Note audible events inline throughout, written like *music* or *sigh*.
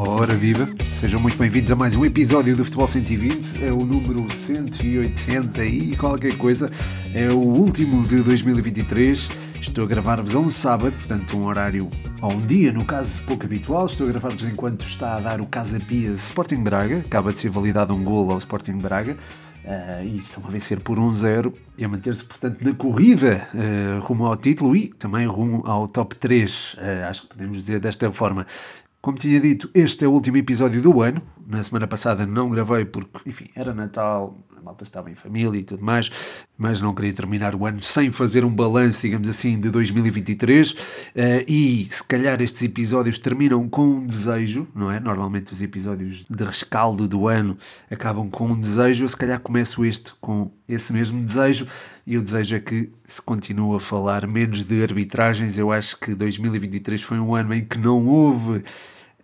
Ora viva, sejam muito bem-vindos a mais um episódio do Futebol 120, é o número 180 e qualquer coisa, é o último de 2023. Estou a gravar-vos a um sábado, portanto um horário a um dia, no caso pouco habitual. Estou a gravar-vos enquanto está a dar o Casa Pia Sporting Braga, acaba de ser validado um gol ao Sporting Braga. Uh, e estão a vencer por 1-0 e a manter-se, portanto, na corrida uh, rumo ao título e também rumo ao top 3. Uh, acho que podemos dizer desta forma. Como tinha dito, este é o último episódio do ano. Na semana passada não gravei porque, enfim, era Natal, a malta estava em família e tudo mais, mas não queria terminar o ano sem fazer um balanço, digamos assim, de 2023. Uh, eh, e se calhar estes episódios terminam com um desejo, não é? Normalmente os episódios de rescaldo do ano acabam com um desejo. Eu se calhar começo este com esse mesmo desejo. E o desejo é que se continue a falar menos de arbitragens. Eu acho que 2023 foi um ano em que não houve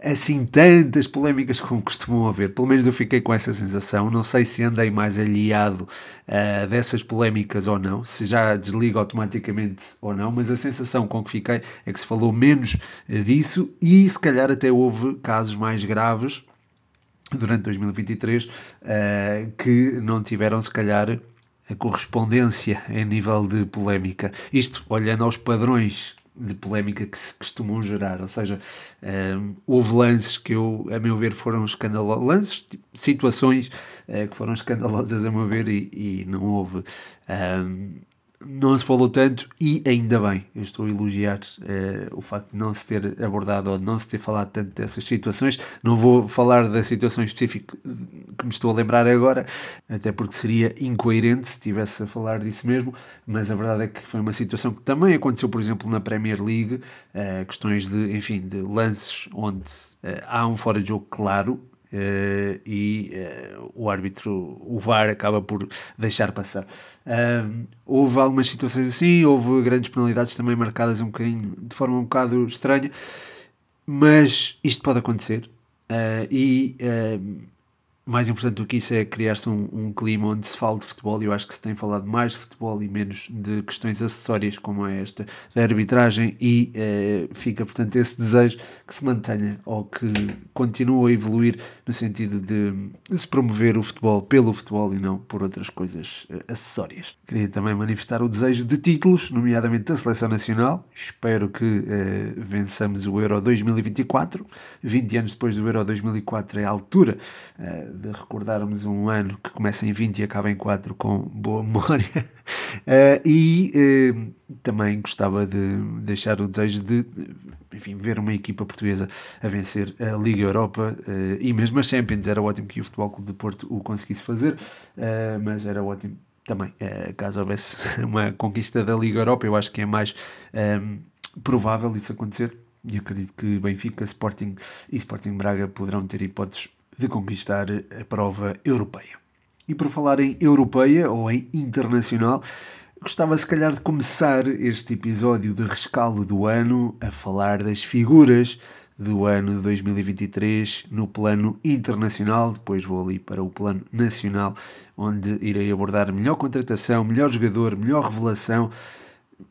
assim tantas polémicas como costumam haver. Pelo menos eu fiquei com essa sensação. Não sei se andei mais aliado uh, dessas polémicas ou não, se já desligo automaticamente ou não, mas a sensação com que fiquei é que se falou menos uh, disso e se calhar até houve casos mais graves durante 2023 uh, eh, que não tiveram se calhar a correspondência em nível de polémica. Isto olhando aos padrões de polémica que se costumam gerar. Ou seja, um, ehm, houve lances que eu, a meu ver, foram escandalosos, lances, tipo, situações uh, que foram escandalosas a meu ver e, e não houve. Um, ehm, não se falou tanto e ainda bem, eu estou a elogiar uh, o facto de não se ter abordado ou de não se ter falado tanto dessas situações. Não vou falar da situação específica que me estou a lembrar agora, até porque seria incoerente se estivesse a falar disso mesmo, mas a verdade é que foi uma situação que também aconteceu, por exemplo, na Premier League, uh, questões de, enfim, de lances onde uh, há um fora de jogo claro, Uh, e uh, o árbitro, o VAR, acaba por deixar passar. Uh, houve algumas situações assim, houve grandes penalidades também marcadas um bocadinho, de forma um bocado estranha, mas isto pode acontecer. e mais importante do que isso é criar-se um, um, clima onde se fale de futebol e eu acho que se tem falado mais de futebol e menos de questões acessórias como é esta da arbitragem e eh, fica portanto esse desejo que se mantenha ou que continue a evoluir no sentido de, de se promover o futebol pelo futebol e não por outras coisas eh, acessórias. Queria também manifestar o desejo de títulos, nomeadamente da Seleção Nacional. Espero que eh, vençamos o Euro 2024. 20 anos depois do Euro 2004 é a altura de recordarmos um ano que começa em 20 e acaba em 4 com boa memória. Uh, *laughs* e uh, também gostava de deixar o desejo de enfim, ver uma equipa portuguesa a vencer a Liga Europa uh, e mesmo a Champions. Era ótimo que o Futebol Clube de Porto o conseguisse fazer, mas era ótimo também, caso houvesse *laughs* uma conquista da Liga Europa, eu acho que é mais provável isso acontecer. E acredito que Benfica, Sporting e Sporting Braga poderão ter hipóteses de conquistar a prova europeia. E por falar em europeia ou em internacional, gostava se calhar de começar este episódio de rescaldo do ano a falar das figuras do ano de 2023 no plano internacional, depois vou ali para o plano nacional, onde irei abordar melhor contratação, melhor jogador, melhor revelação,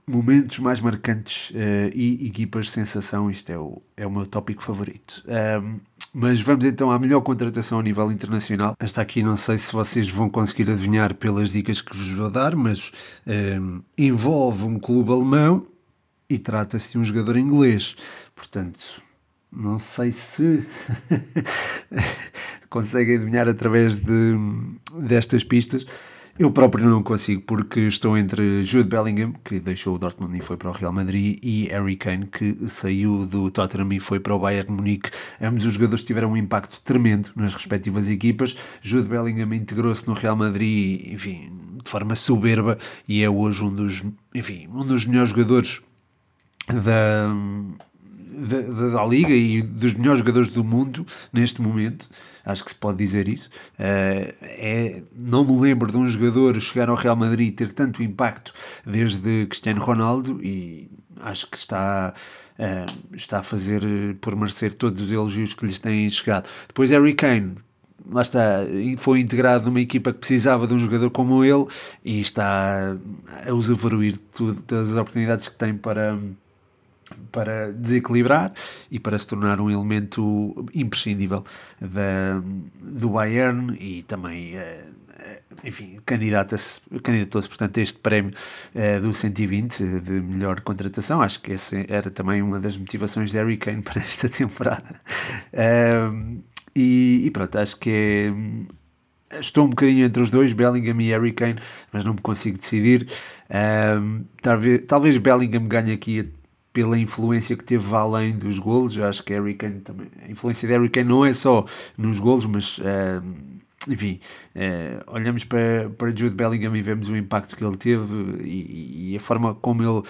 momentos mais marcantes uh, e equipas sensação, isto é o, é o meu tópico favorito. Um, mas vamos então à melhor contratação a nível internacional. Esta aqui não sei se vocês vão conseguir adivinhar pelas dicas que vos vou dar, mas um, envolve um clube alemão e trata-se de um jogador inglês. Portanto, não sei se *laughs* conseguem adivinhar através de, destas pistas. Eu próprio não consigo, porque estou entre Jude Bellingham, que deixou o Dortmund e foi para o Real Madrid, e Harry Kane, que saiu do Tottenham e foi para o Bayern Munique. Ambos os jogadores tiveram um impacto tremendo nas respectivas equipas. Jude Bellingham integrou-se no Real Madrid, enfim, de forma soberba, e é hoje um dos, enfim, um dos melhores jogadores da da, da, Liga e dos melhores jogadores do mundo neste momento, acho que se pode dizer isso. Uh, é, não me lembro de um jogador chegar ao Real Madrid e ter tanto impacto desde Cristiano Ronaldo e acho que está, uh, está a fazer por merecer todos os elogios que lhes têm chegado. Depois Harry Kane, lá está, foi integrado numa equipa que precisava de um jogador como ele e está a usufruir todas as oportunidades que tem para para desequilibrar e para se tornar um elemento imprescindível da, do Bayern e também, eh, enfim, candidatou-se candidatou portanto a este prémio uh, do 120 de melhor contratação. Acho que essa era também uma das motivações de Harry Kane *laughs* para esta temporada. E, e, pronto, acho que é, estou um bocadinho entre os dois, Bellingham e Harry Kane, mas não me consigo decidir. Uh, talvez, talvez Bellingham ganhe aqui pela influência que teve além dos golos. Eu acho que Harry Kane também. A influência de Harry Kane não é só nos golos, mas. Uh, enfim, uh, olhamos para, para Jude Bellingham e vemos o impacto que ele teve e, e a forma como ele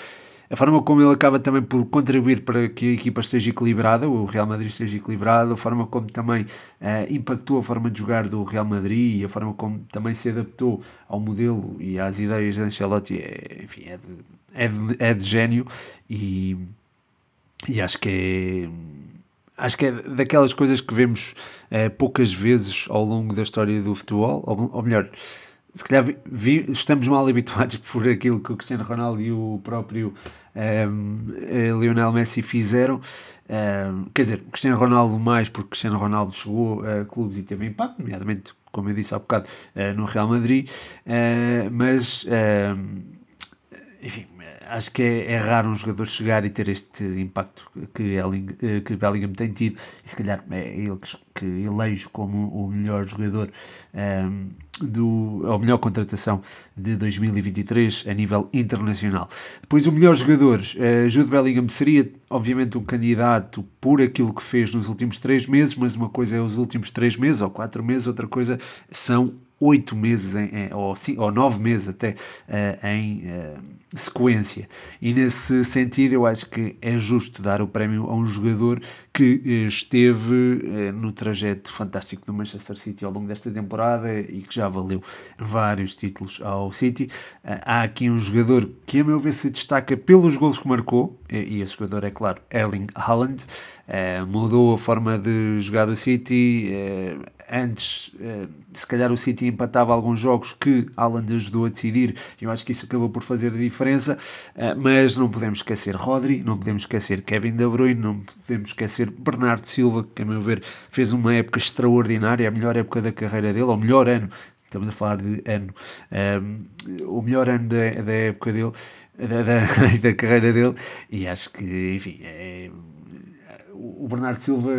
a forma como ele acaba também por contribuir para que a equipa esteja equilibrada, o Real Madrid esteja equilibrado, a forma como também uh, impactou a forma de jogar do Real Madrid e a forma como também se adaptou ao modelo e às ideias de Ancelotti, é, enfim, é de, é de, é de gênio e, e acho que é acho que é daquelas coisas que vemos uh, poucas vezes ao longo da história do futebol, ou, ou melhor, se calhar vi, estamos mal habituados *laughs* por aquilo que o Cristiano Ronaldo e o próprio ehm, Lionel Messi fizeram. Ehm, quer dizer, Cristiano Ronaldo mais, porque Cristiano Ronaldo chegou a clubes e teve impacto, nomeadamente, como eu disse há bocado, uh, no Real Madrid, mas ehm, enfim, acho que é, é, raro um jogador chegar e ter este impacto que, Elling, eh, que Bellingham tem tido, e se calhar é ele que, que elejo como o melhor jogador um, ehm, do, a melhor contratação de 2023 a nível internacional. Depois, o melhor jogador, uh, Jude Bellingham, seria obviamente um candidato por aquilo que fez nos últimos três meses, mas uma coisa é os últimos três meses ou quatro meses, outra coisa são oito meses, em, em, ou, cinco, ou nove meses até, uh, em uh, sequência. E nesse sentido, eu acho que é justo dar o prémio a um jogador que uh, esteve no trajeto fantástico do Manchester City ao longo desta temporada e que já valeu vários títulos ao City. há aqui um jogador que, a meu ver, se destaca pelos gols que marcou, e, e esse jogador é, claro, Erling Haaland. mudou a forma de jogar do City antes, eh, se calhar o City empatava alguns jogos que Alan ajudou a decidir, eu acho que isso acabou por fazer a diferença, eh, mas não podemos esquecer Rodri, não podemos esquecer Kevin De Bruyne, não podemos esquecer Bernardo Silva, que a meu ver fez uma época extraordinária, a melhor época da carreira dele, ou melhor ano, estamos a falar de ano, um, eh, o melhor ano da, da época dele, da, da, *laughs* da, carreira dele, e acho que, enfim, é, o Bernardo Silva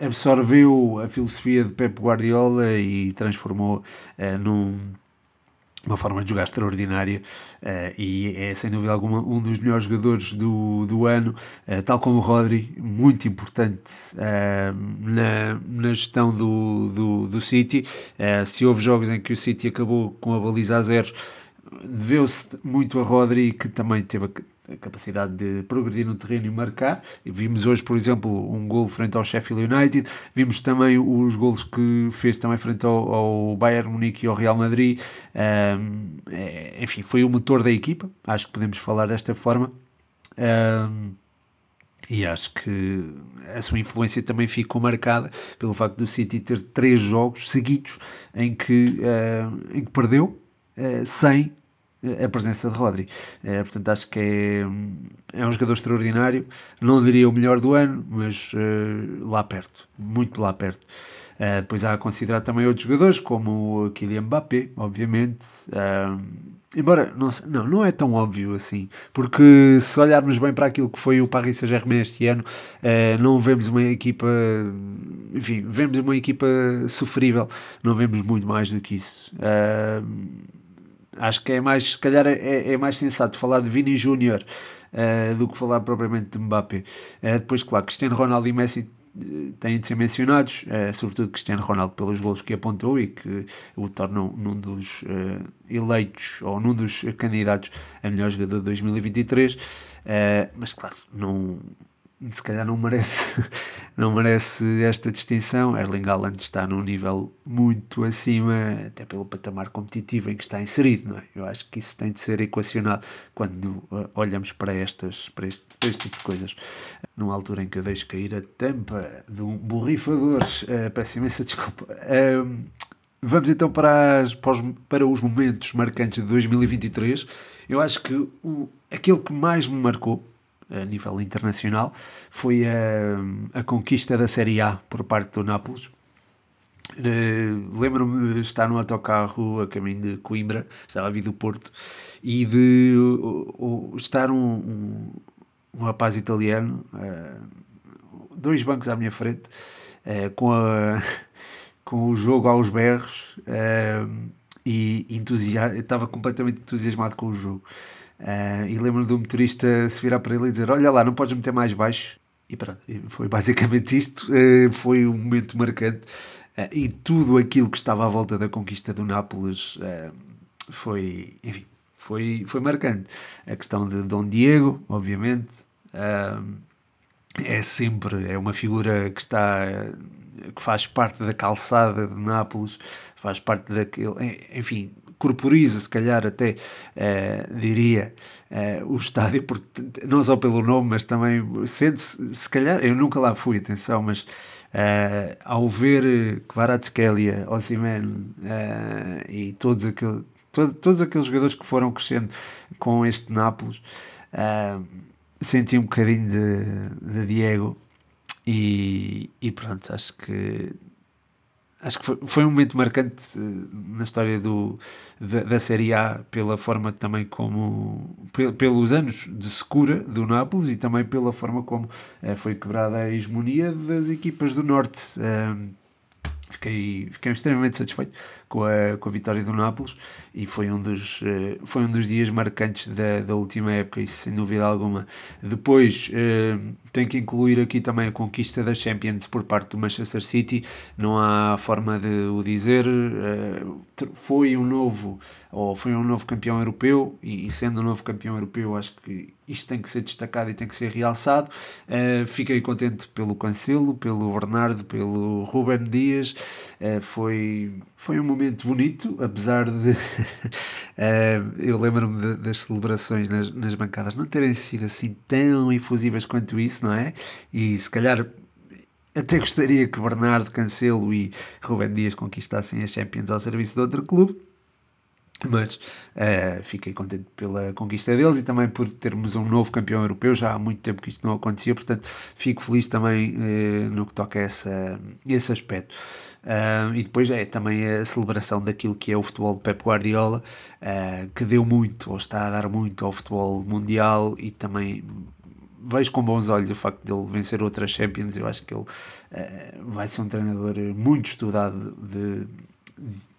absorveu a filosofia de Pep Guardiola e transformou uh, num uma forma de jogar extraordinária uh, e é sem dúvida alguma um dos melhores jogadores do, do ano, uh, tal como o Rodri, muito importante uh, na, na gestão do, do, do City. se houve jogos em que o City acabou com a baliza a zeros, deveu-se muito a Rodri, que também teve a capacidade de progredir no terreno e marcar. Vimos hoje, por exemplo, um gol frente ao Sheffield United, vimos também os golos que fez também frente ao, ao Bayern Munique e ao Real Madrid. Um, é, enfim, foi o motor da equipa, acho que podemos falar desta forma. Um, e acho que a sua influência também ficou marcada pelo facto do City ter três jogos seguidos em que, uh, em que perdeu uh, sem a presença de Rodri. É, portanto, acho que é, é um jogador extraordinário. Não diria o melhor do ano, mas uh, lá perto, muito lá perto. Uh, depois há a considerar também outros jogadores, como o Kylian Mbappé, obviamente. Uh, embora, não, não, não é tão óbvio assim, porque se olharmos bem para aquilo que foi o Paris Saint-Germain este ano, uh, não vemos uma equipa, enfim, vemos uma equipa sofrível, não vemos muito mais do que isso. Acho que é mais, se calhar é, é mais sensato falar de Vini Júnior uh, do que falar propriamente de Mbappé. Uh, depois, claro, Cristiano Ronaldo e Messi eh, têm de ser mencionados, uh, sobretudo Cristiano Ronaldo pelos gols que apontou e que o tornam num dos uh, eleitos ou num dos candidatos a melhor jogador de 2023. Uh, mas claro, não, se calhar não merece, *laughs* não merece esta distinção. Erling Haaland está num nível muito acima, até pelo patamar competitivo em que está inserido. Não é? Eu acho que isso tem de ser equacionado quando uh, olhamos para, estas, para, este, para este tipo de coisas. Numa altura em que eu deixo cair a tampa de um borrifador, uh, peço imensa desculpa. Uh, vamos então para, as, para, os, para os momentos marcantes de 2023. Eu acho que o, aquele que mais me marcou a nível internacional, foi a, a conquista da Série A por parte do Nápoles. Uh, Lembro-me de estar no autocarro a caminho de Coimbra, estava a vir do Porto, e de estar um, um, um, rapaz italiano, dois bancos à minha frente, com, a, *laughs* com o jogo aos berros, e estava completamente entusiasmado com o jogo. Uh, e lembro do motorista se virar para ele e dizer: Olha lá, não podes meter mais baixo. E pronto, foi basicamente isto. Uh, foi um momento marcante. Uh, e tudo aquilo que estava à volta da conquista do Nápoles foi, enfim, foi, foi marcante. A questão de Dom Diego, obviamente, é sempre é uma figura que está que faz parte da calçada de Nápoles, faz parte daquele, enfim, corporiza, se calhar até uh, diria uh, o estádio, porque não só pelo nome, mas também sente-se, se calhar, eu nunca lá fui, atenção, mas uh, ao ver Kvaratskhelia, Osimhen e todos, aquele, todo, todos aqueles jogadores que foram crescendo com este Nápoles, senti um bocadinho de, de Diego e, e pronto, acho que acho que foi, foi um momento marcante uh, na história do, da, da, Série A pela forma também como pelos anos de secura do Nápoles e também pela forma como uh, foi quebrada a hegemonia das equipas do Norte fiquei, fiquei extremamente satisfeito com a, com a vitória do Nápoles e foi um dos, uh, foi um dos dias marcantes da, da última época, isso sem dúvida alguma. Depois uh, tenho que incluir aqui também a conquista da Champions por parte do Manchester City, não há forma de o dizer, uh, foi um novo ou foi um novo campeão europeu e, e sendo um novo campeão europeu acho que isto tem que ser destacado e tem que ser realçado. Uh, fiquei contente pelo Cancelo, pelo Bernardo, pelo Ruben Dias. Uh, foi, foi um momento bonito, apesar de. uh, *laughs* eu lembro-me das celebrações nas, nas bancadas não terem sido assim tão efusivas quanto isso, não é? E se calhar até gostaria que Bernardo, Cancelo e Ruben Dias conquistassem a Champions ao serviço de outro clube mas uh, fiquei contente pela conquista deles e também por termos um novo campeão europeu. Já há muito tempo que isto não acontecia, portanto fico feliz também uh, no que toca a essa, esse aspecto. Uh, e depois é também a celebração daquilo que é o futebol de Pep Guardiola, que deu muito, ou está a dar muito ao futebol mundial e também vejo com bons olhos o facto de ele vencer outras Champions. Eu acho que ele vai ser um treinador muito estudado de, de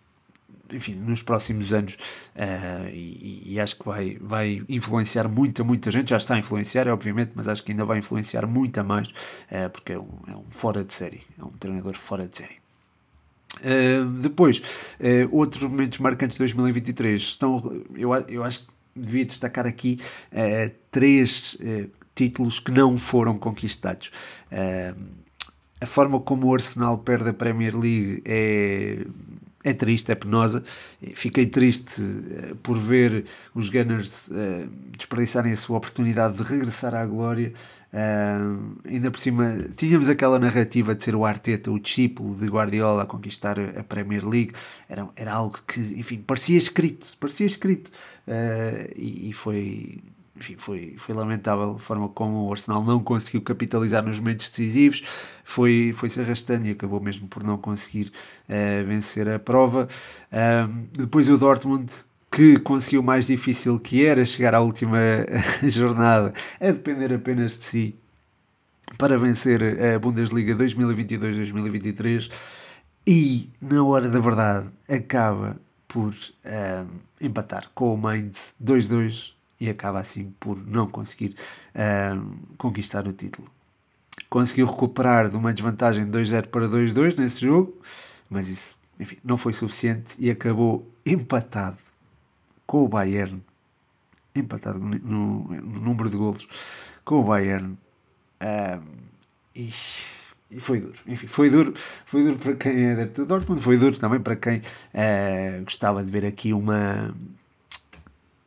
enfim, nos próximos anos uh, e, e, acho que vai, vai influenciar muita, muita gente, já está a influenciar, obviamente, mas acho que ainda vai influenciar muita mais, uh, porque é um, é um fora de série, é um treinador fora de série. Uh, depois, outros momentos marcantes de 2023 estão, eu, eu acho que devia destacar aqui três títulos que não foram conquistados. a forma como o Arsenal perde a Premier League é é triste, é penosa. Fiquei triste uh, por ver os Gunners uh, desperdiçarem a sua oportunidade de regressar à glória. Uh, ainda por cima, tínhamos aquela narrativa de ser o Arteta, o discípulo de Guardiola a conquistar a Premier League. Era, era algo que, enfim, parecia escrito, parecia escrito. E, e foi enfim, foi, foi lamentável a forma como o Arsenal não conseguiu capitalizar nos momentos decisivos, foi, foi se arrastando e acabou mesmo por não conseguir uh, vencer a prova. Uh, depois o Dortmund, que conseguiu o mais difícil que era chegar à última *laughs* jornada, a depender apenas de si, para vencer a Bundesliga 2022-2023 e, na hora da verdade, acaba por uh, empatar com o Mainz 2-2 e acaba assim por não conseguir uh, conquistar o título. Conseguiu recuperar de uma desvantagem de 2-0 para 2-2 nesse jogo, mas isso, enfim, não foi suficiente e acabou empatado com o Bayern, empatado no, no número de golos com o Bayern. Uh, e, e, foi duro, enfim, foi duro, foi duro para quem é adepto do Dortmund, foi duro também para quem uh, gostava de ver aqui uma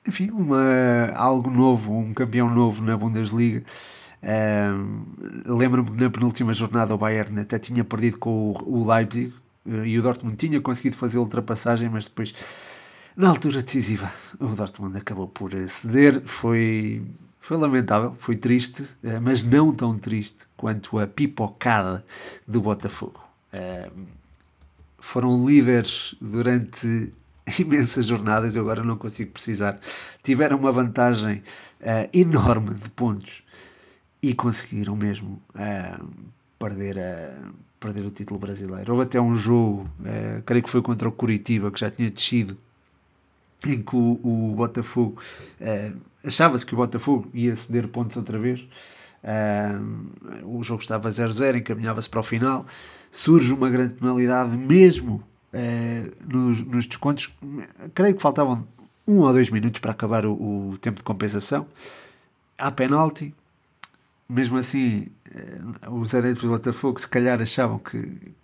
enfim, uma, algo novo, um campeão novo na Bundesliga. Uh, Lembro-me que na penúltima jornada o Bayern até tinha perdido com o, o Leipzig uh, e o Dortmund tinha conseguido fazer a ultrapassagem, mas depois, na altura decisiva, o Dortmund acabou por ceder. Foi, foi lamentável, foi triste, uh, mas não tão triste quanto a pipocada do Botafogo. Foram líderes durante *laughs* imensas jornadas, eu agora não consigo precisar. Tiveram uma vantagem enorme de pontos e conseguiram mesmo perder a perder o título brasileiro. Houve até um jogo, uh, creio que foi contra o Curitiba, que já tinha descido, em que o, o Botafogo uh, achava-se que o Botafogo ia ceder pontos outra vez. Uh, o jogo estava 0-0, encaminhava-se para o final. Surge uma grande penalidade, mesmo nos, nos, descontos. Creio que faltavam um ou dois minutos para acabar o, o tempo de compensação. Há penalti, mesmo assim, eh, os adeptos do Botafogo se calhar achavam que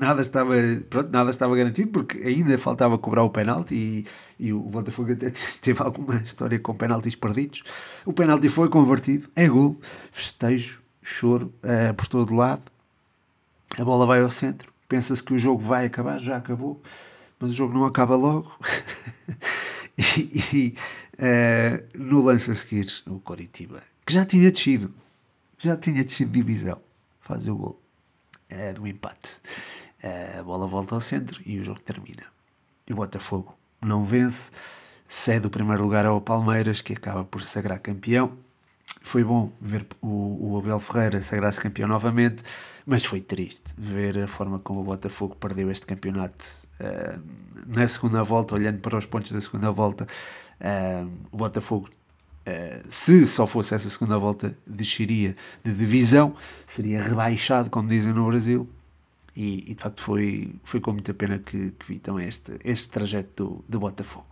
nada estava, pronto, nada estava garantido porque ainda faltava cobrar o penalti e, e o Botafogo até teve alguma história com penaltis perdidos. O penalti foi convertido, é gol, festejo, choro uh, por todo lado. A bola vai ao centro, pensa-se que o jogo vai acabar, já acabou, mas o jogo não acaba logo. *laughs* e, e uh, no lance a seguir, o Coritiba, que já tinha descido, já tinha descido divisão. Faz o gol é, do empate. É, a bola volta ao centro e o jogo termina. E o Botafogo não vence, cede o primeiro lugar ao Palmeiras, que acaba por se sagrar campeão. Foi bom ver o, o Abel Ferreira sagrar-se campeão novamente, mas foi triste ver a forma como o Botafogo perdeu este campeonato uh, na segunda volta, olhando para os pontos da segunda volta. Uh, o Botafogo Uh, se só fosse essa segunda volta, desceria de divisão, seria rebaixado, como dizem no Brasil. E, e de facto foi, foi com muita pena que, que vi também este, este trajeto do, do Botafogo.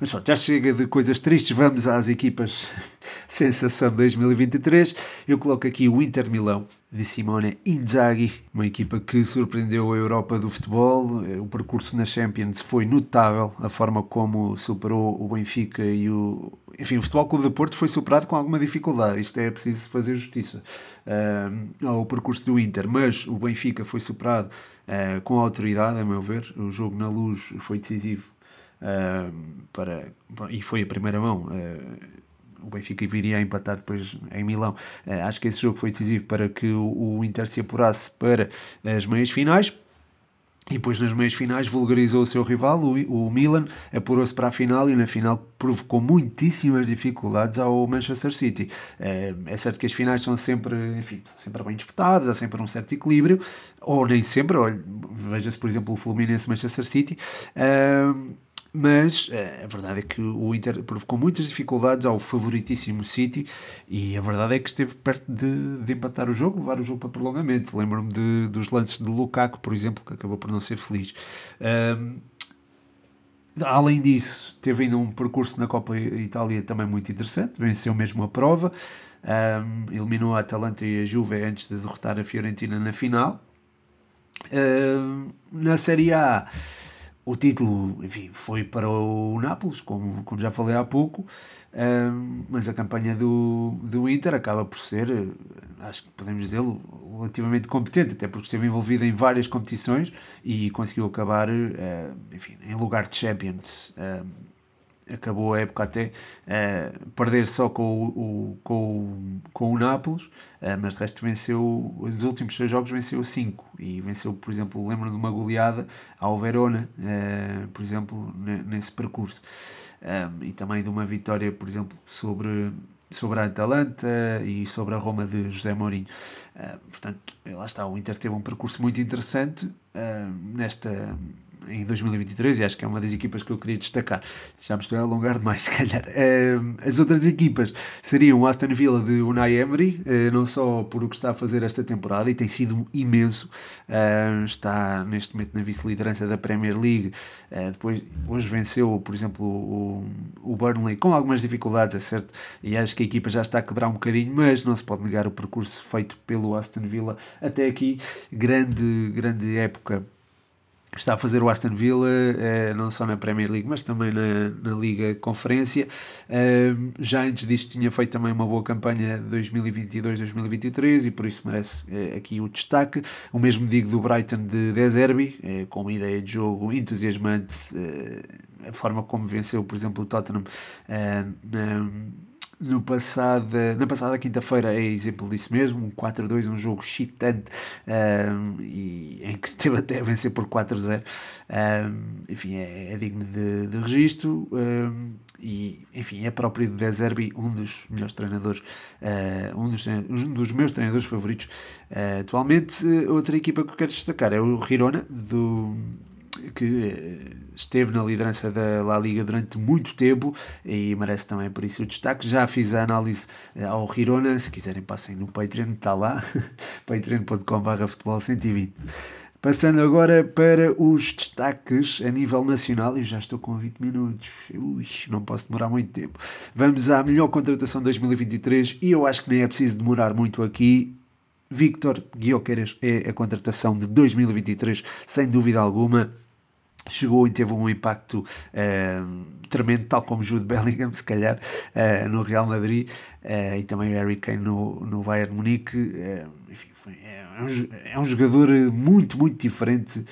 Mas pronto, já chega de coisas tristes, vamos às equipas *laughs* Sensação 2023. Eu coloco aqui o Inter Milão, de Simone Inzaghi, uma equipa que surpreendeu a Europa do futebol. O percurso na Champions foi notável, a forma como superou o Benfica e o. Enfim, o Futebol Clube de Porto foi superado com alguma dificuldade, isto é preciso fazer justiça uh, ao percurso do Inter, mas o Benfica foi superado uh, com autoridade, a meu ver. O jogo na luz foi decisivo uh, para, e foi a primeira mão o Benfica viria a empatar depois em Milão. Uh, acho que esse jogo foi decisivo para que o, Inter se apurasse para as meias finais. E depois nas meias finais vulgarizou o seu rival, o, Milan, apurou-se para a final e na final provocou muitíssimas dificuldades ao Manchester City. É, é certo que as finais são sempre, enfim, são sempre bem disputadas, há sempre um certo equilíbrio, ou nem sempre, veja-se por exemplo o Fluminense-Manchester City. Uh, mas eh, a verdade é que o Inter provocou muitas dificuldades ao favoritíssimo City e a verdade é que esteve perto de, de empatar o jogo, levar o jogo para prolongamento. Lembro-me dos lances de Lukaku, por exemplo, que acabou por não ser feliz. Um, além disso, teve ainda um percurso na Copa Itália também muito interessante, venceu mesmo a prova, um, eliminou a Atalanta e a Juve antes de derrotar a Fiorentina na final. Um, na Série A o título, enfim, foi para o Nápoles, como, como já falei há pouco, um, mas a campanha do, do Inter acaba por ser, acho que podemos dizê-lo, relativamente competente, até porque esteve envolvida em várias competições e conseguiu acabar, uh, enfim, em lugar de Champions. Um, acabou a época até uh, perder só com o, o, com, o, com o Nápoles, uh, mas de resto venceu, os últimos seis jogos venceu cinco e venceu, por exemplo, lembro de uma goleada ao Verona, uh, por exemplo, nesse percurso. Um, e também de uma vitória, por exemplo, sobre, sobre a Atalanta e sobre a Roma de José Mourinho. Uh, portanto, lá está, o Inter teve um percurso muito interessante nesta em 2023 e acho que é uma das equipas que eu queria destacar. Já me estou a alongar demais, *laughs* se calhar. As outras equipas seriam o Aston Villa de Unai Emery, uh, não só por o que está a fazer esta temporada, e tem sido imenso. Está neste momento na vice-liderança da Premier League. depois, hoje venceu, por exemplo, o, o Burnley com algumas dificuldades, é certo, e acho que a equipa já está a quebrar um bocadinho, mas não se pode negar o percurso feito pelo Aston Villa até aqui. Grande, grande época está a fazer o Aston Villa, eh, não só na Premier League, mas também na, na Liga Conferência. Eh, já antes disto tinha feito também uma boa campanha 2022-2023 e por isso merece eh, aqui o destaque. O mesmo digo do Brighton de Deserbi, com uma ideia de jogo entusiasmante, a forma como venceu, por exemplo, o Tottenham na no passada, na passada quinta-feira é exemplo disso mesmo, um 4-2, um jogo excitante um, e, em que esteve até a vencer por 4-0. Um, enfim, é, é, digno de, de registro um, e, enfim, é próprio de Deserbi, um dos melhores treinadores, uh, um, dos, um dos meus treinadores favoritos uh, atualmente. Outra equipa que eu quero destacar é o Girona, do que esteve na liderança da La Liga durante muito tempo e merece também por isso o destaque. Já fiz a análise eh, ao Girona, se quiserem passem no Patreon, está lá, *laughs* patreon.com.br futebol 120. Passando agora para os destaques a nível nacional, e já estou com 20 minutos, Ui, não posso demorar muito tempo. Vamos à melhor contratação de 2023 e eu acho que nem é preciso demorar muito aqui. Victor Guioqueras é a contratação de 2023, sem dúvida alguma chegou e teve um impacto uh, tremendo, tal como Jude Bellingham, se calhar, uh, no Real Madrid uh, e também Harry Kane no, no Bayern Munique. enfim, foi, é, um, é um jogador muito, muito diferente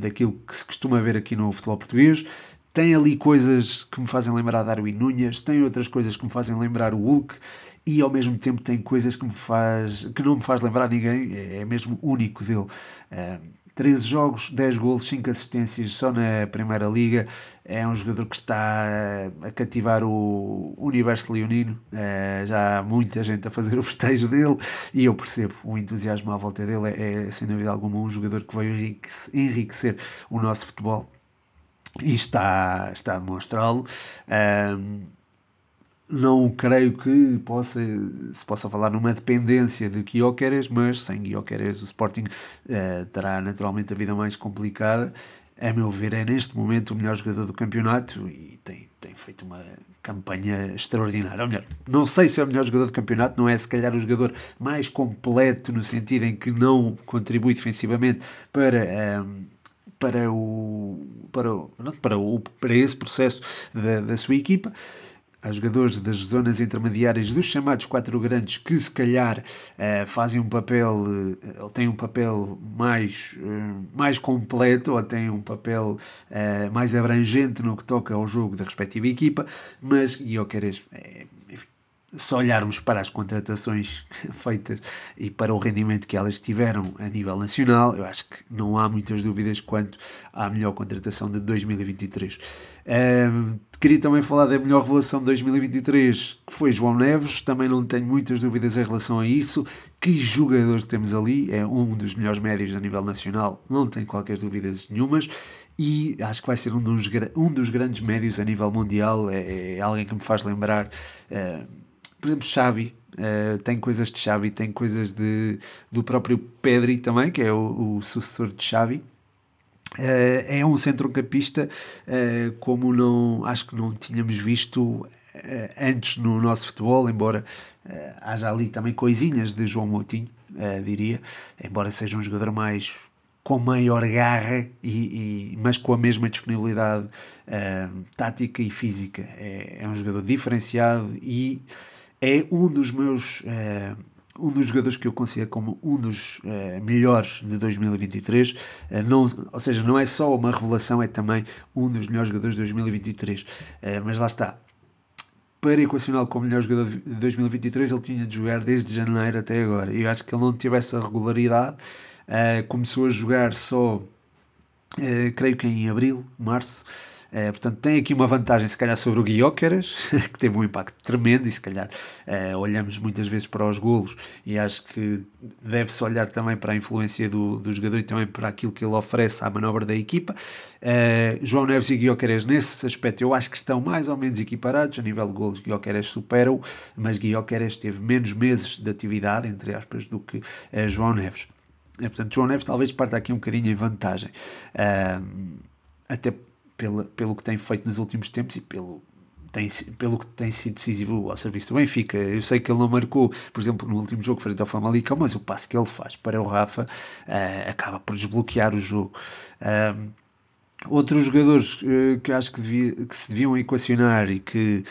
daquilo que se costuma ver aqui no futebol português. Tem ali coisas que me fazem lembrar Darwin Núñez, tem outras coisas que me fazem lembrar o Hulk e ao mesmo tempo tem coisas que me faz que não me faz lembrar ninguém, é, é mesmo único dele. 13 jogos, 10 golos, 5 assistências só na Primeira Liga. É um jogador que está a cativar o universo leonino. É, já há muita gente a fazer o festejo dele e eu percebo o entusiasmo à volta dele. É, é sem dúvida alguma um jogador que veio enriquecer o nosso futebol e está, está a demonstrá-lo. Não creio que possa, se possa falar numa dependência de Guioqueres, mas sem Guioqueres o Sporting uh, terá naturalmente a vida mais complicada. A meu ver, é neste momento o melhor jogador do campeonato e tem, tem feito uma campanha extraordinária. Ou melhor, não sei se é o melhor jogador do campeonato, não é se calhar o jogador mais completo no sentido em que não contribui defensivamente para. Um, ehm, para o para o, para o para esse processo da, da sua equipa a jogadores das zonas intermediárias dos chamados quatro grandes que se calhar uh, fazem um papel uh, ou têm um papel mais, uh, mais completo ou têm um papel mais abrangente no que toca ao jogo da respectiva equipa, mas Guioqueres é se olharmos para as contratações *laughs* feitas e para o rendimento que elas tiveram a nível nacional, eu acho que não há muitas dúvidas quanto à melhor contratação de 2023. Uh, queria também falar da melhor revelação de 2023, que foi João Neves. Também não tenho muitas dúvidas em relação a isso. Que jogador temos ali? É um dos melhores médios a nível nacional, não tenho qualquer dúvidas nenhumas e acho que vai ser um dos, um dos grandes médios a nível mundial. É, é alguém que me faz lembrar uh, por exemplo, Xavi, uh, tem coisas de Xavi, tem coisas de, do próprio Pedri também, que é o, o sucessor de Xavi. Uh, é um centrocampista uh, como não acho que não tínhamos visto antes no nosso futebol, embora haja ali também coisinhas de João Moutinho, diria, embora seja um jogador mais com maior garra, e, e, mas com a mesma disponibilidade tática e física. É, é um jogador diferenciado e é um dos meus. Uh, um dos jogadores que eu considero como um dos uh, melhores de 2023, uh, eh, não, ou seja, não é só uma revelação, é também um dos melhores jogadores de 2023. Uh, mas lá está, para equacioná-lo como melhor jogador de 2023, ele tinha de jogar desde janeiro até agora. E eu acho que ele não teve essa regularidade. começou a jogar só, creio que em abril, março. Uh, portanto, tem aqui uma vantagem, se calhar, sobre o Guióqueras, *laughs* que teve um impacto tremendo, e se calhar uh, olhamos muitas vezes para os golos e acho que deve-se olhar também para a influência do, do jogador e também para aquilo que ele oferece à manobra da equipa. Uh, João Neves e Guióqueras, nesse aspecto, eu acho que estão mais ou menos equiparados. A nível de golos, Guióqueras superam, mas Guióqueras teve menos meses de atividade, entre aspas, do que João Neves. portanto, João Neves talvez parta aqui um bocadinho em vantagem. até pela, pelo que tem feito nos últimos tempos e pelo, tem, pelo que tem sido decisivo ao serviço do Benfica. Eu sei que ele não marcou, por exemplo, no último jogo frente ao Famalicão, mas o passo que ele faz para o Rafa uh, acaba por desbloquear o jogo. Uh, outros jogadores uh, que acho que, devia, que, se deviam equacionar e que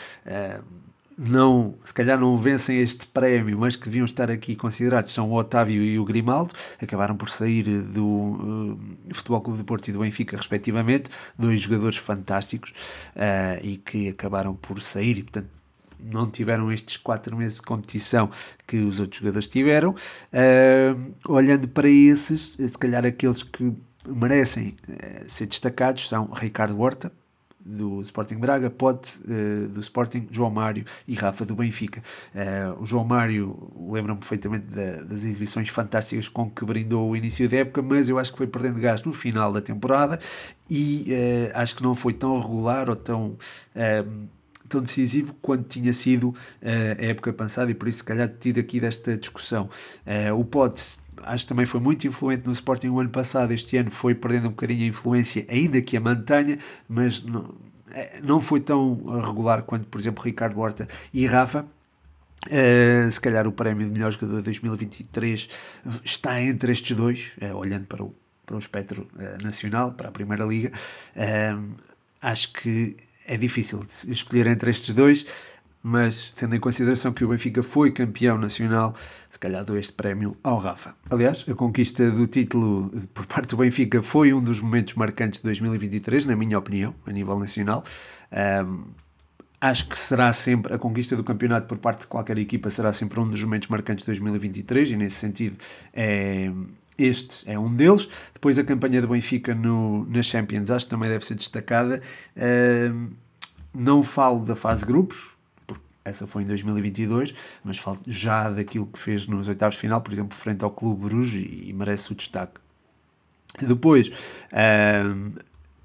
não, se calhar não vencem este prémio, mas que deviam estar aqui considerados são o Otávio e o Grimaldo, acabaram por sair do uh, Futebol Clube do Porto e do Benfica, respectivamente, dois jogadores fantásticos uh, e que acabaram por sair e, portanto, não tiveram estes quatro meses de competição que os outros jogadores tiveram. Uh, olhando para esses, se calhar aqueles que merecem ser destacados são Ricardo Horta, do Sporting Braga, Pote uh, do Sporting, João Mário e Rafa do Benfica. Uh, o João Mário lembra-me perfeitamente da, das exibições fantásticas com que brindou o início da época, mas eu acho que foi perdendo gás no final da temporada e uh, acho que não foi tão regular ou tão tão decisivo quanto tinha sido a época passada e por isso se calhar tiro aqui desta discussão. O Pote acho que também foi muito influente no Sporting o ano passado, este ano foi perdendo um bocadinho a influência, ainda que a mantenha, mas não, eh, não foi tão regular quanto, por exemplo, Ricardo Horta e Rafa. Uh, se calhar o prémio de melhor jogador de 2023 está entre estes dois, uh, olhando para o, para o espectro uh, nacional, para a Primeira Liga. acho que é difícil escolher entre estes dois, mas tendo em consideração que o Benfica foi campeão nacional, se calhar dou este prémio ao Rafa. Aliás, a conquista do título por parte do Benfica foi um dos momentos marcantes de 2023, na minha opinião, a nível nacional. Um, acho que será sempre a conquista do campeonato por parte de qualquer equipa será sempre um dos momentos marcantes de 2023 e nesse sentido é este é um deles. Depois a campanha do Benfica no, na Champions acho que também deve ser destacada. Não falo da fase grupos, essa foi em 2022, mas falo já daquilo que fez nos oitavos de final, por exemplo, frente ao Clube Bruges e, merece o destaque. Depois, uh,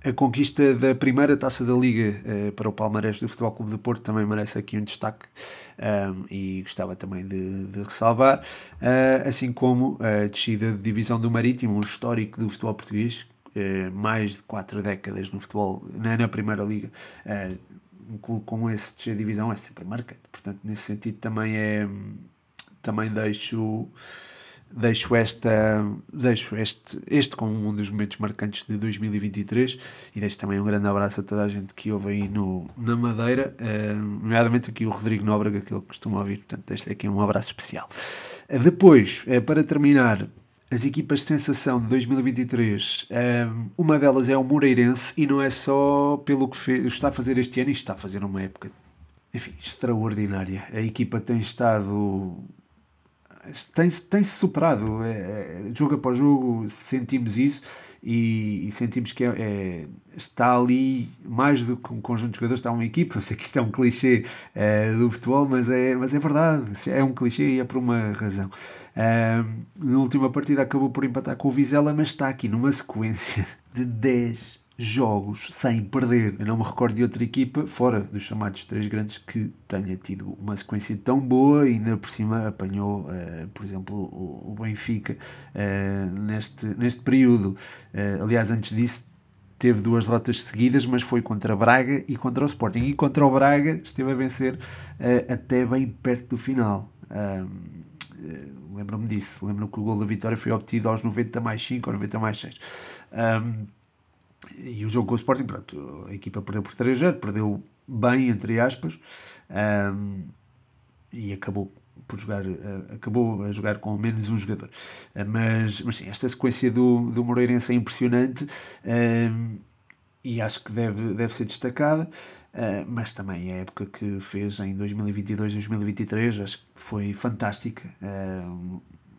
a conquista da primeira taça da Liga uh, para o Palmarés do Futebol Clube de Porto também merece aqui um destaque um, eh, e gostava também de, de ressalvar, uh, assim como a descida de divisão do Marítimo, um histórico do futebol português, uh, mais de quatro décadas no futebol, na, na Primeira Liga. Um clube como esse descer divisão é sempre marcante, portanto, nesse sentido também é também deixo deixo, esta, deixo este, este como um dos momentos marcantes de 2023 e deixo também um grande abraço a toda a gente que ouve aí no, na Madeira, uh, nomeadamente aqui o Rodrigo Nóbrega, que ele costuma ouvir, portanto deixo-lhe aqui um abraço especial. Uh, depois, uh, para terminar, as equipas de sensação de 2023, uma delas é o Moreirense e não é só pelo que fez, está a fazer este ano, isto está a fazer uma época enfim, extraordinária. A equipa tem estado tem-se tem superado. É, é, jogo após jogo sentimos isso e, e sentimos que é, é, está ali mais do que um conjunto de jogadores, está uma equipa. *laughs* Eu sei que isto é um clichê é, do futebol, mas é, mas é verdade. É um clichê e é por uma razão. na última partida acabou por empatar com o Vizela, mas está aqui numa sequência *laughs* de 10 jogos sem perder. Eu não me recordo de outra equipa, fora dos chamados três grandes, que tenha tido uma sequência tão boa e ainda por cima apanhou, uh, por exemplo, o, o Benfica uh, neste, neste período. Uh, aliás, antes disso, teve duas derrotas seguidas, mas foi contra Braga e contra o Sporting. E contra o Braga esteve a vencer até bem perto do final. Lembro-me disso. Lembro-me que o gol da vitória foi obtido aos 90 mais 5 ou 90 mais 6. Um, e o jogo com o Sporting, pronto, a equipa perdeu por 3-0, perdeu bem, entre aspas, um, e acabou por jogar, uh, acabou a jogar com menos um jogador. Uh, mas, mas sim, esta sequência do, do Moreirense é impressionante e acho que deve, deve ser destacada. Uh, mas também a época que fez em 2022-2023 acho que foi fantástica.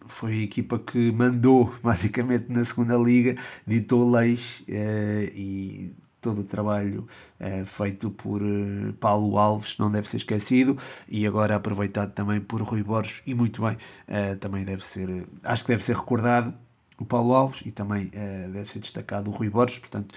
Foi a equipa que mandou *laughs* basicamente na segunda liga, ditou leis eh, e todo o trabalho eh, feito por eh, Paulo Alves não deve ser esquecido e agora aproveitado também por Rui Borges e muito bem, também deve ser, acho que deve ser recordado o Paulo Alves e também deve ser destacado o Rui Borges, portanto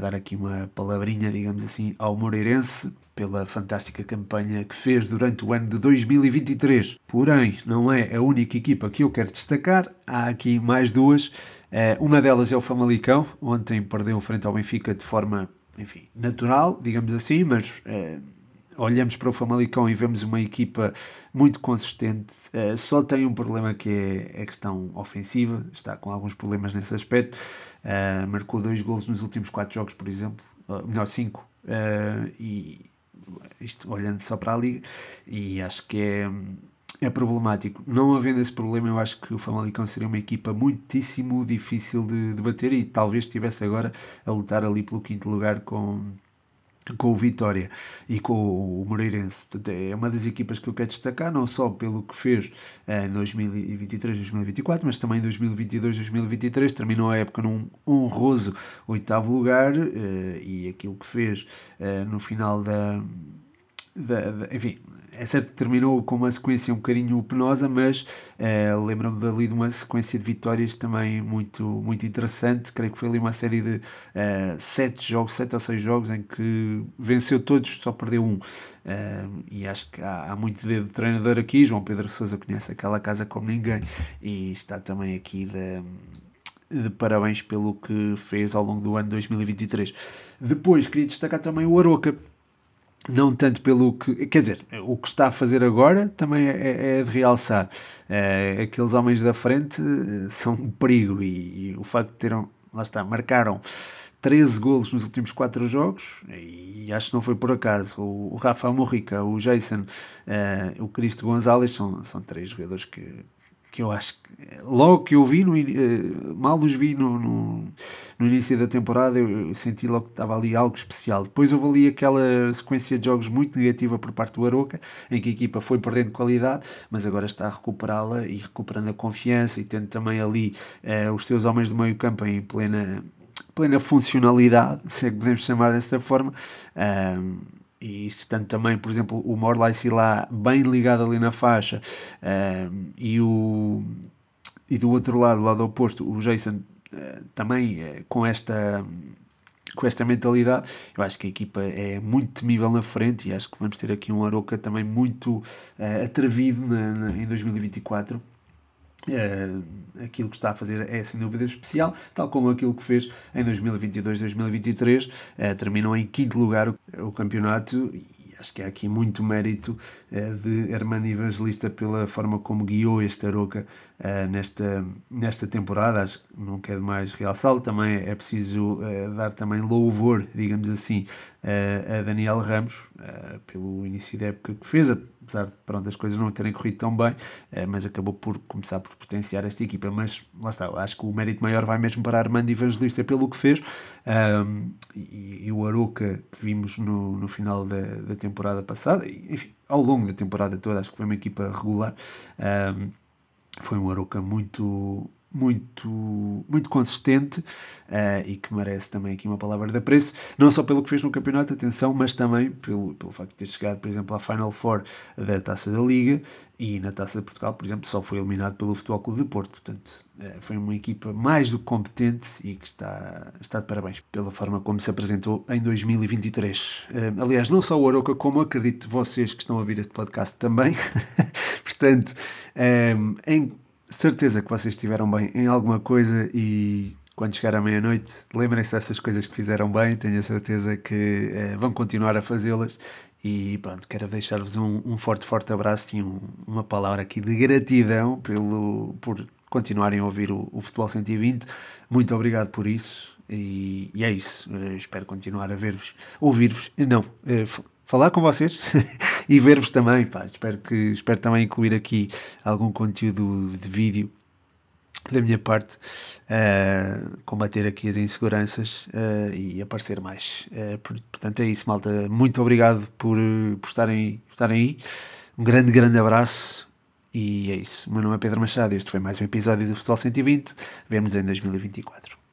dar aqui uma palavrinha, digamos assim, ao Moreirense pela fantástica campanha que fez durante o ano de 2023. Porém, não é a única equipa que eu quero destacar, há aqui mais duas. Eh, uma delas é o Famalicão, ontem perdeu frente ao Benfica de forma, enfim, natural, digamos assim, mas olhamos para o Famalicão e vemos uma equipa muito consistente. Uh, só tem um problema que é a questão ofensiva, está com alguns problemas nesse aspecto. Uh, marcou dois gols nos últimos quatro jogos, por exemplo, uh, melhor cinco, e, isto olhando só para a Liga, e acho que é, é problemático. Não havendo esse problema, eu acho que o Famalicão seria uma equipa muitíssimo difícil de, de bater e talvez estivesse agora a lutar ali pelo quinto lugar com, com o Vitória e com o Moreirense. Portanto, é uma das equipas que eu quero destacar, não só pelo que fez em 2023-2024, mas também em 2022-2023. Terminou a época num honroso oitavo lugar eh, e aquilo que fez eh, no final da, da, da enfim, é certo que terminou com uma sequência um bocadinho penosa, mas eh, lembro-me dali de uma sequência de vitórias também muito, muito interessante. Creio que foi ali uma série de eh, sete jogos, sete ou seis jogos, em que venceu todos, só perdeu um. Eh, e acho que há, há muito dedo de treinador aqui. João Pedro Sousa conhece aquela casa como ninguém e está também aqui de, de parabéns pelo que fez ao longo do ano 2023. Depois queria destacar também o Aroca não tanto pelo que. Quer dizer, o que está a fazer agora também é, é, é de realçar. É, aqueles homens da frente eh, são um perigo e, e, o facto de terem. Lá está, marcaram 13 golos nos últimos 4 jogos e acho que não foi por acaso. O, o Rafa Morrica, o Jason, uh, o Cristo Gonzalez são, são três jogadores que, que eu acho que logo que eu vi, no, uh, mal os vi no, no, no, início da temporada, eu, eu senti logo que estava ali algo especial. Depois houve ali aquela sequência de jogos muito negativa por parte do Aroca, em que a equipa foi perdendo qualidade, mas agora está a recuperá-la e recuperando a confiança e tendo também ali uh, os seus homens do meio campo em plena, plena funcionalidade, se é que podemos chamar dessa forma. Uh, e estando também, por exemplo, o Morlais lá bem ligado ali na faixa uh, e, o, e do outro lado, lado oposto, o Jason uh, também uh, com esta com esta mentalidade, eu acho que a equipa é muito temível na frente e acho que vamos ter aqui um Aroca também muito atrevido na, na, em 2024 Uh, aquilo que está a fazer é sem dúvida especial, tal como aquilo que fez em 2022-2023, uh, terminou em quinto lugar o, o, campeonato e acho que há aqui muito mérito uh, de Armando Evangelista pela forma como guiou este Aroca nesta, nesta temporada, acho que não quero mais realçá-lo, também é preciso dar também louvor, digamos assim, a Daniel Ramos pelo início da época que fez, apesar de pronto, as coisas não terem corrido tão bem, eh, mas acabou por começar por potenciar esta equipa. Mas lá está, acho que o mérito maior vai mesmo para Armando Evangelista pelo que fez e, e, o Aruca que vimos no, no final da, da temporada passada, enfim, ao longo da temporada toda, acho que foi uma equipa regular. Foi um Aruca muito muito, muito consistente uh, e que merece também aqui uma palavra de apreço, não só pelo que fez no campeonato, atenção, mas também pelo, pelo facto de ter chegado, por exemplo, à Final Four da Taça da Liga e na Taça de Portugal, por exemplo, só foi eliminado pelo Futebol Clube de Porto. Portanto, uh, foi uma equipa mais do que competente e que está, está de parabéns pela forma como se apresentou em 2023. Uh, eh, aliás, não só o Aroca, como acredito vocês que estão a ouvir este podcast também. *laughs* Portanto, um, em certeza que vocês estiveram bem em alguma coisa e quando chegar à meia-noite, lembrem-se dessas coisas que fizeram bem, tenho a certeza que eh, vão continuar a fazê-las. E pronto, quero deixar-vos um, um, forte, forte abraço e um, uma palavra aqui de gratidão pelo, por continuarem a ouvir o, o Futebol 120. Muito obrigado por isso. E, e é isso. Eu espero continuar a ver-vos, ouvir-vos, não, eh, falar com vocês *laughs* e ver-vos também. Pá. Espero, que, espero também incluir aqui algum conteúdo de vídeo da minha parte, uh, combater aqui as inseguranças uh, e aparecer mais. Uh, portanto, é isso, malta. Muito obrigado por, por, estarem, por estarem aí. Um grande, grande abraço. E é isso. O meu nome é Pedro Machado. Este foi mais um episódio do Futebol 120. Vemos em 2024.